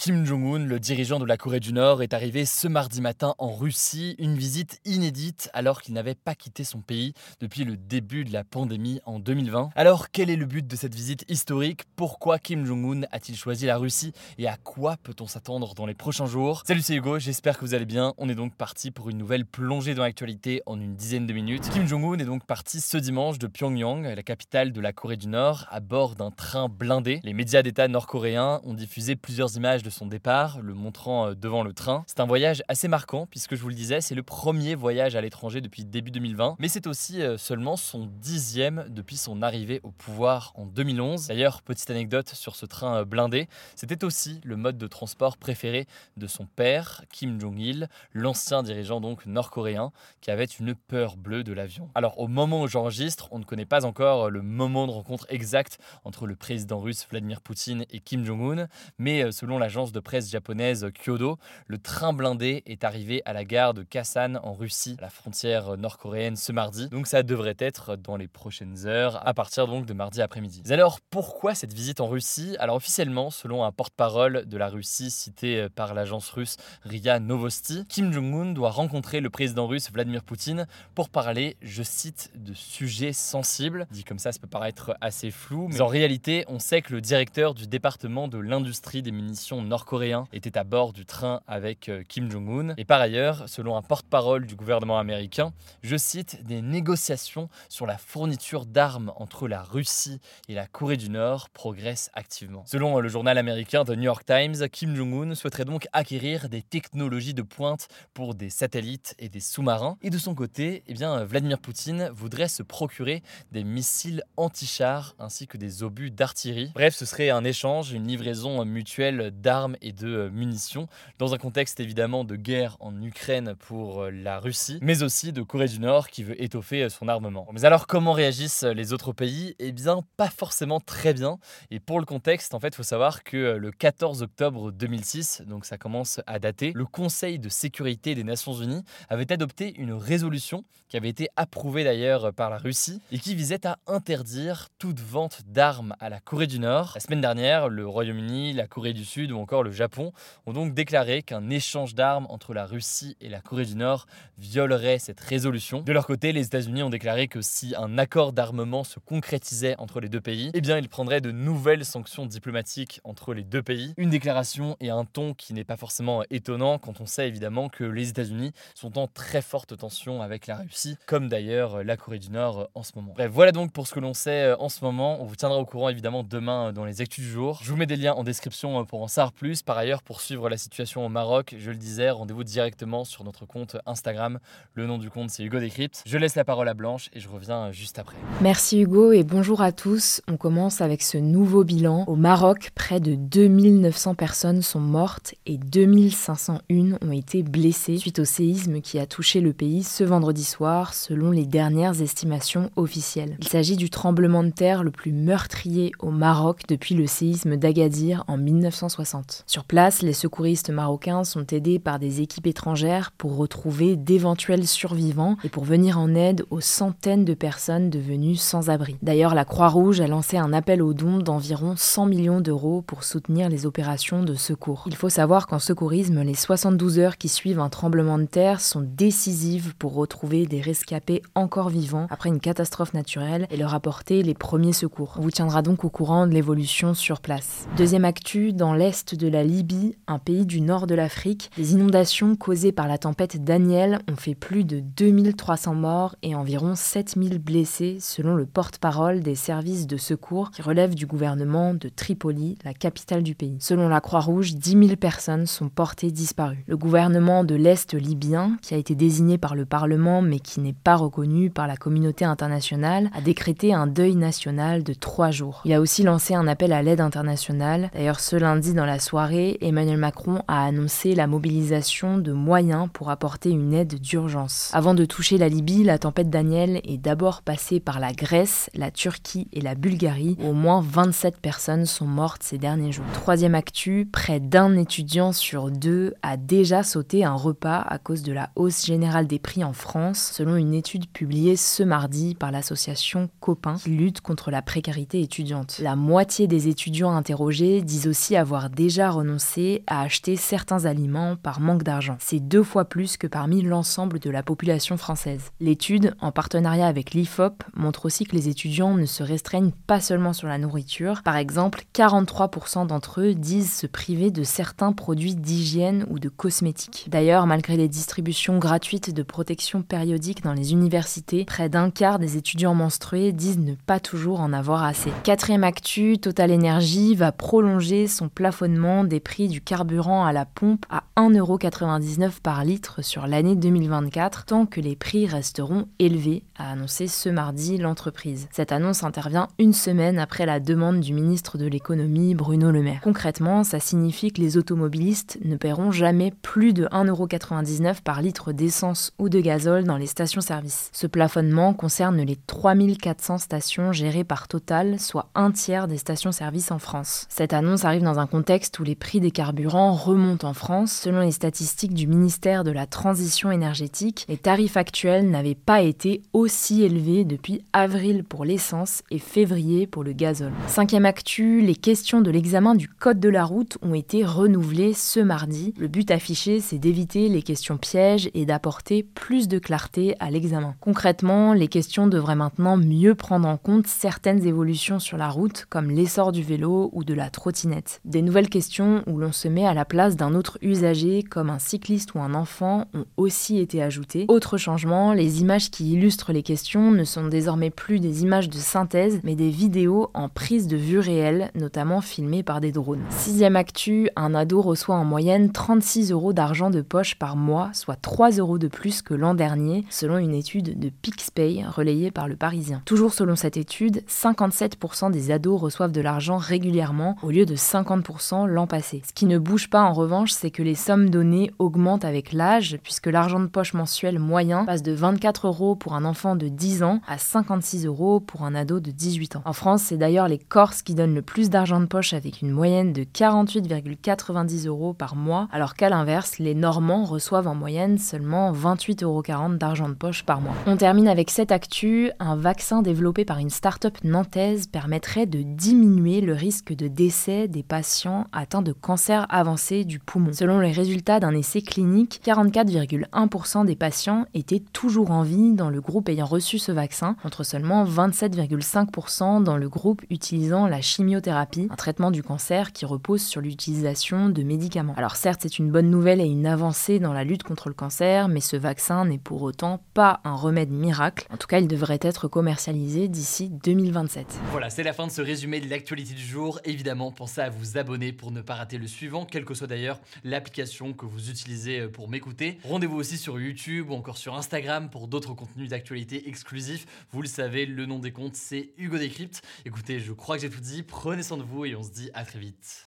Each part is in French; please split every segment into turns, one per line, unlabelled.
Kim Jong-un, le dirigeant de la Corée du Nord, est arrivé ce mardi matin en Russie, une visite inédite alors qu'il n'avait pas quitté son pays depuis le début de la pandémie en 2020. Alors quel est le but de cette visite historique? Pourquoi Kim Jong-un a-t-il choisi la Russie? Et à quoi peut-on s'attendre dans les prochains jours? Salut c'est Hugo, j'espère que vous allez bien. On est donc parti pour une nouvelle plongée dans l'actualité en une dizaine de minutes. Kim Jong-un est donc parti ce dimanche de Pyongyang, la capitale de la Corée du Nord, à bord d'un train blindé. Les médias d'État nord-coréens ont diffusé plusieurs images de son départ, le montrant euh, devant le train. C'est un voyage assez marquant puisque je vous le disais, c'est le premier voyage à l'étranger depuis début 2020, mais c'est aussi euh, seulement son dixième depuis son arrivée au pouvoir en 2011. D'ailleurs, petite anecdote sur ce train euh, blindé, c'était aussi le mode de transport préféré de son père, Kim Jong-il, l'ancien dirigeant donc nord-coréen, qui avait une peur bleue de l'avion. Alors au moment où j'enregistre, on ne connaît pas encore le moment de rencontre exact entre le président russe Vladimir Poutine et Kim Jong-un, mais selon l'agence de presse japonaise Kyodo, le train blindé est arrivé à la gare de Kasan en Russie, la frontière nord-coréenne ce mardi. Donc ça devrait être dans les prochaines heures, à partir donc de mardi après-midi. Alors pourquoi cette visite en Russie? Alors officiellement, selon un porte-parole de la Russie cité par l'agence russe RIA Novosti, Kim Jong-un doit rencontrer le président russe Vladimir Poutine pour parler, je cite, de sujets sensibles. Dit comme ça, ça peut paraître assez flou, mais en réalité, on sait que le directeur du département de l'industrie des munitions nord coréen était à bord du train avec euh, Kim Jong-un. Et par ailleurs, selon un porte-parole du gouvernement américain, je cite, des négociations sur la fourniture d'armes entre la Russie et la Corée du Nord progressent activement. Selon euh, le journal américain The New York Times, Kim Jong-un souhaiterait donc acquérir des technologies de pointe pour des satellites et des sous-marins. Et de son côté, eh bien, Vladimir Poutine voudrait se procurer des missiles anti-chars ainsi que des obus d'artillerie. Bref, ce serait un échange, une livraison mutuelle d'armes et de euh, munitions, dans un contexte évidemment de guerre en Ukraine pour euh, la Russie, mais aussi de Corée du Nord qui veut étoffer euh, son armement. Mais alors comment réagissent les autres pays? Eh bien pas forcément très bien. Et pour le contexte, en fait, il faut savoir que le 14 octobre 2006, donc ça commence à dater, le Conseil de sécurité des Nations Unies avait adopté une résolution qui avait été approuvée d'ailleurs par la Russie et qui visait à interdire toute vente d'armes à la Corée du Nord. La semaine dernière, le Royaume-Uni, la Corée du Sud encore le Japon, ont donc déclaré qu'un échange d'armes entre la Russie et la Corée du Nord violerait cette résolution. De leur côté, les États-Unis ont déclaré que si un accord d'armement se concrétisait entre les deux pays, eh bien ils prendraient de nouvelles sanctions diplomatiques entre les deux pays. Une déclaration et un ton qui n'est pas forcément étonnant quand on sait évidemment que les États-Unis sont en très forte tension avec la Russie, comme d'ailleurs la Corée du Nord en ce moment. Bref, voilà donc pour ce que l'on sait en ce moment. On vous tiendra au courant évidemment demain dans les actus du jour. Je vous mets des liens en description pour en savoir plus par ailleurs, pour suivre la situation au Maroc, je le disais, rendez-vous directement sur notre compte Instagram. Le nom du compte, c'est Hugo Décrypte. Je laisse la parole à Blanche et je reviens juste après.
Merci Hugo et bonjour à tous. On commence avec ce nouveau bilan. Au Maroc, près de 2900 personnes sont mortes et 2501 ont été blessées suite au séisme qui a touché le pays ce vendredi soir, selon les dernières estimations officielles. Il s'agit du tremblement de terre le plus meurtrier au Maroc depuis le séisme d'Agadir en 1960. Sur place, les secouristes marocains sont aidés par des équipes étrangères pour retrouver d'éventuels survivants et pour venir en aide aux centaines de personnes devenues sans abri. D'ailleurs, la Croix-Rouge a lancé un appel aux dons d'environ 100 millions d'euros pour soutenir les opérations de secours. Il faut savoir qu'en secourisme, les 72 heures qui suivent un tremblement de terre sont décisives pour retrouver des rescapés encore vivants après une catastrophe naturelle et leur apporter les premiers secours. On vous tiendra donc au courant de l'évolution sur place. Deuxième actu, dans l'est de la Libye, un pays du nord de l'Afrique, des inondations causées par la tempête Daniel ont fait plus de 2300 morts et environ 7000 blessés selon le porte-parole des services de secours qui relève du gouvernement de Tripoli, la capitale du pays. Selon la Croix-Rouge, 10 000 personnes sont portées disparues. Le gouvernement de l'Est libyen, qui a été désigné par le Parlement mais qui n'est pas reconnu par la communauté internationale, a décrété un deuil national de trois jours. Il a aussi lancé un appel à l'aide internationale. D'ailleurs, ce lundi dans la soirée, Emmanuel Macron a annoncé la mobilisation de moyens pour apporter une aide d'urgence. Avant de toucher la Libye, la tempête Daniel est d'abord passée par la Grèce, la Turquie et la Bulgarie, au moins 27 personnes sont mortes ces derniers jours. Troisième actu, près d'un étudiant sur deux a déjà sauté un repas à cause de la hausse générale des prix en France, selon une étude publiée ce mardi par l'association Copain qui lutte contre la précarité étudiante. La moitié des étudiants interrogés disent aussi avoir déjà renoncé à acheter certains aliments par manque d'argent. C'est deux fois plus que parmi l'ensemble de la population française. L'étude, en partenariat avec l'IFOP, montre aussi que les étudiants ne se restreignent pas seulement sur la nourriture. Par exemple, 43% d'entre eux disent se priver de certains produits d'hygiène ou de cosmétiques. D'ailleurs, malgré les distributions gratuites de protection périodique dans les universités, près d'un quart des étudiants menstrués disent ne pas toujours en avoir assez. Quatrième actu, Total Energy va prolonger son plafonnement des prix du carburant à la pompe à 1,99€ par litre sur l'année 2024, tant que les prix resteront élevés, a annoncé ce mardi l'entreprise. Cette annonce intervient une semaine après la demande du ministre de l'économie Bruno Le Maire. Concrètement, ça signifie que les automobilistes ne paieront jamais plus de 1,99€ par litre d'essence ou de gazole dans les stations-service. Ce plafonnement concerne les 3400 stations gérées par Total, soit un tiers des stations-service en France. Cette annonce arrive dans un contexte où les prix des carburants remontent en France. Selon les statistiques du ministère de la Transition énergétique, les tarifs actuels n'avaient pas été aussi élevés depuis avril pour l'essence et février pour le gazole. Cinquième actu, les questions de l'examen du code de la route ont été renouvelées ce mardi. Le but affiché, c'est d'éviter les questions pièges et d'apporter plus de clarté à l'examen. Concrètement, les questions devraient maintenant mieux prendre en compte certaines évolutions sur la route, comme l'essor du vélo ou de la trottinette. Des nouvelles questions où l'on se met à la place d'un autre usager, comme un cycliste ou un enfant, ont aussi été ajoutées. Autre changement, les images qui illustrent les questions ne sont désormais plus des images de synthèse, mais des vidéos en prise de vue réelle, notamment filmées par des drones. Sixième actu, un ado reçoit en moyenne 36 euros d'argent de poche par mois, soit 3 euros de plus que l'an dernier, selon une étude de PixPay relayée par le Parisien. Toujours selon cette étude, 57% des ados reçoivent de l'argent régulièrement au lieu de 50% l'an passé. Ce qui ne bouge pas en revanche, c'est que les sommes données augmentent avec l'âge, puisque l'argent de poche mensuel moyen passe de 24 euros pour un enfant de 10 ans à 56 euros pour un ado de 18 ans. En France, c'est d'ailleurs les Corses qui donnent le plus d'argent de poche avec une moyenne de 48,90 euros par mois, alors qu'à l'inverse, les Normands reçoivent en moyenne seulement 28,40 euros d'argent de poche par mois. On termine avec cette actu, un vaccin développé par une start-up nantaise permettrait de diminuer le risque de décès des patients atteints de cancer avancé du poumon. Selon les résultats d'un essai clinique, 44,1% des patients étaient toujours en vie dans le groupe ayant reçu ce vaccin, contre seulement 27,5% dans le groupe utilisant la chimiothérapie, un traitement du cancer qui repose sur l'utilisation de médicaments. Alors certes, c'est une bonne nouvelle et une avancée dans la lutte contre le cancer, mais ce vaccin n'est pour autant pas un remède miracle. En tout cas, il devrait être commercialisé d'ici 2027.
Voilà, c'est la fin de ce résumé de l'actualité du jour. Évidemment, pensez à vous abonner pour ne pas rater le suivant, quelle que soit d'ailleurs l'application que vous utilisez pour m'écouter. Rendez-vous aussi sur YouTube ou encore sur Instagram pour d'autres contenus d'actualité exclusifs. Vous le savez, le nom des comptes, c'est Hugo Décrypte. Écoutez, je crois que j'ai tout dit. Prenez soin de vous et on se dit à très vite.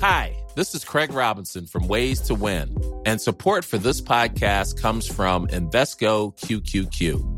Hi, this is Craig Robinson from Ways to Win, and support for this podcast comes from Invesco QQQ.